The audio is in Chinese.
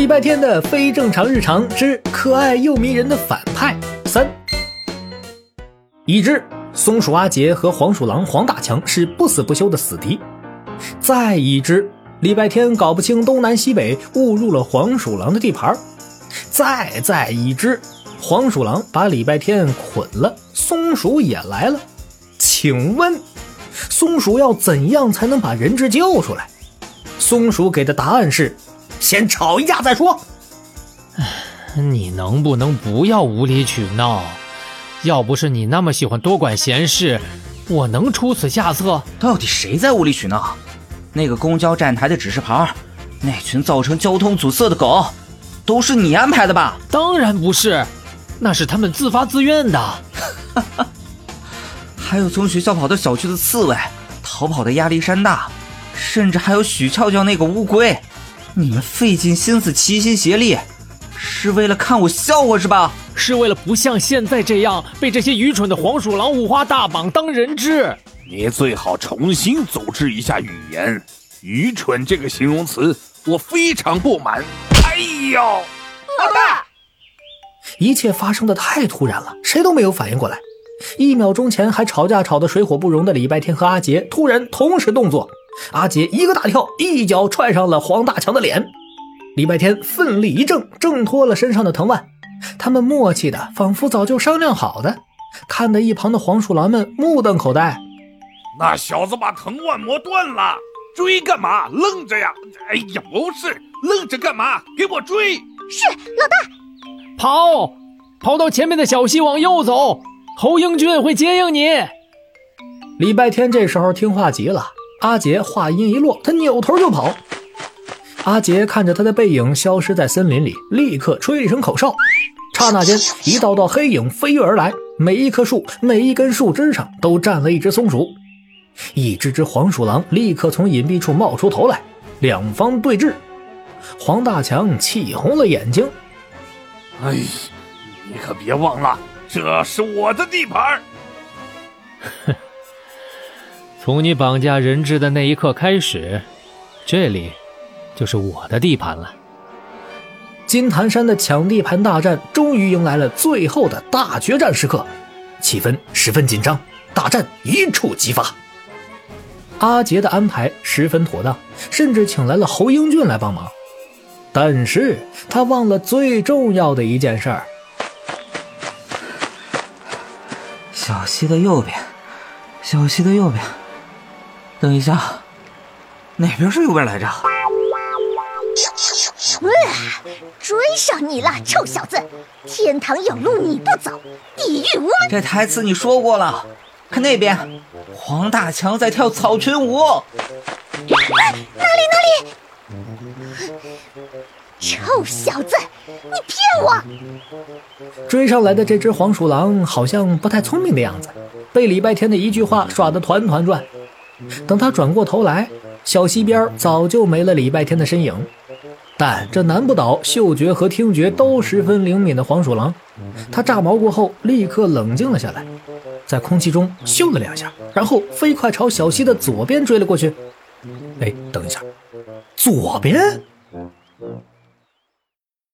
礼拜天的非正常日常之可爱又迷人的反派三。已知松鼠阿杰和黄鼠狼黄大强是不死不休的死敌。再已知礼拜天搞不清东南西北，误入了黄鼠狼的地盘。再再已知黄鼠狼把礼拜天捆了，松鼠也来了。请问，松鼠要怎样才能把人质救出来？松鼠给的答案是：先吵一架再说。你能不能不要无理取闹？要不是你那么喜欢多管闲事，我能出此下策？到底谁在无理取闹？那个公交站台的指示牌，那群造成交通阻塞的狗，都是你安排的吧？当然不是，那是他们自发自愿的。还有从学校跑到小区的刺猬，逃跑的亚历山大，甚至还有许俏俏那个乌龟，你们费尽心思，齐心协力。是为了看我笑话是吧？是为了不像现在这样被这些愚蠢的黄鼠狼五花大绑当人质。你最好重新组织一下语言，“愚蠢”这个形容词我非常不满。哎呦，老大！一切发生的太突然了，谁都没有反应过来。一秒钟前还吵架吵得水火不容的礼拜天和阿杰突然同时动作，阿杰一个大跳，一脚踹上了黄大强的脸。礼拜天奋力一挣，挣脱了身上的藤蔓。他们默契的，仿佛早就商量好的，看得一旁的黄鼠狼们目瞪口呆。那小子把藤蔓磨断了，追干嘛？愣着呀！哎呀，不是，愣着干嘛？给我追！是老大，跑，跑到前面的小溪往右走，侯英俊会接应你。礼拜天这时候听话极了，阿杰话音一落，他扭头就跑。阿杰看着他的背影消失在森林里，立刻吹了一声口哨。刹那间，一道道黑影飞跃而来，每一棵树、每一根树枝上都站了一只松鼠。一只只黄鼠狼立刻从隐蔽处冒出头来，两方对峙。黄大强气红了眼睛：“哎，你可别忘了，这是我的地盘！” 哼，从你绑架人质的那一刻开始，这里……就是我的地盘了。金坛山的抢地盘大战终于迎来了最后的大决战时刻，气氛十分紧张，大战一触即发。阿杰的安排十分妥当，甚至请来了侯英俊来帮忙。但是他忘了最重要的一件事儿：小溪的右边，小溪的右边。等一下，哪边是右边来着？追上你了，臭小子！天堂有路你不走，地狱无门。这台词你说过了。看那边，黄大强在跳草裙舞。哪里哪里？臭小子，你骗我！追上来的这只黄鼠狼好像不太聪明的样子，被礼拜天的一句话耍得团团转。等他转过头来，小溪边早就没了礼拜天的身影。但这难不倒嗅觉和听觉都十分灵敏的黄鼠狼，它炸毛过后立刻冷静了下来，在空气中嗅了两下，然后飞快朝小溪的左边追了过去。哎，等一下，左边？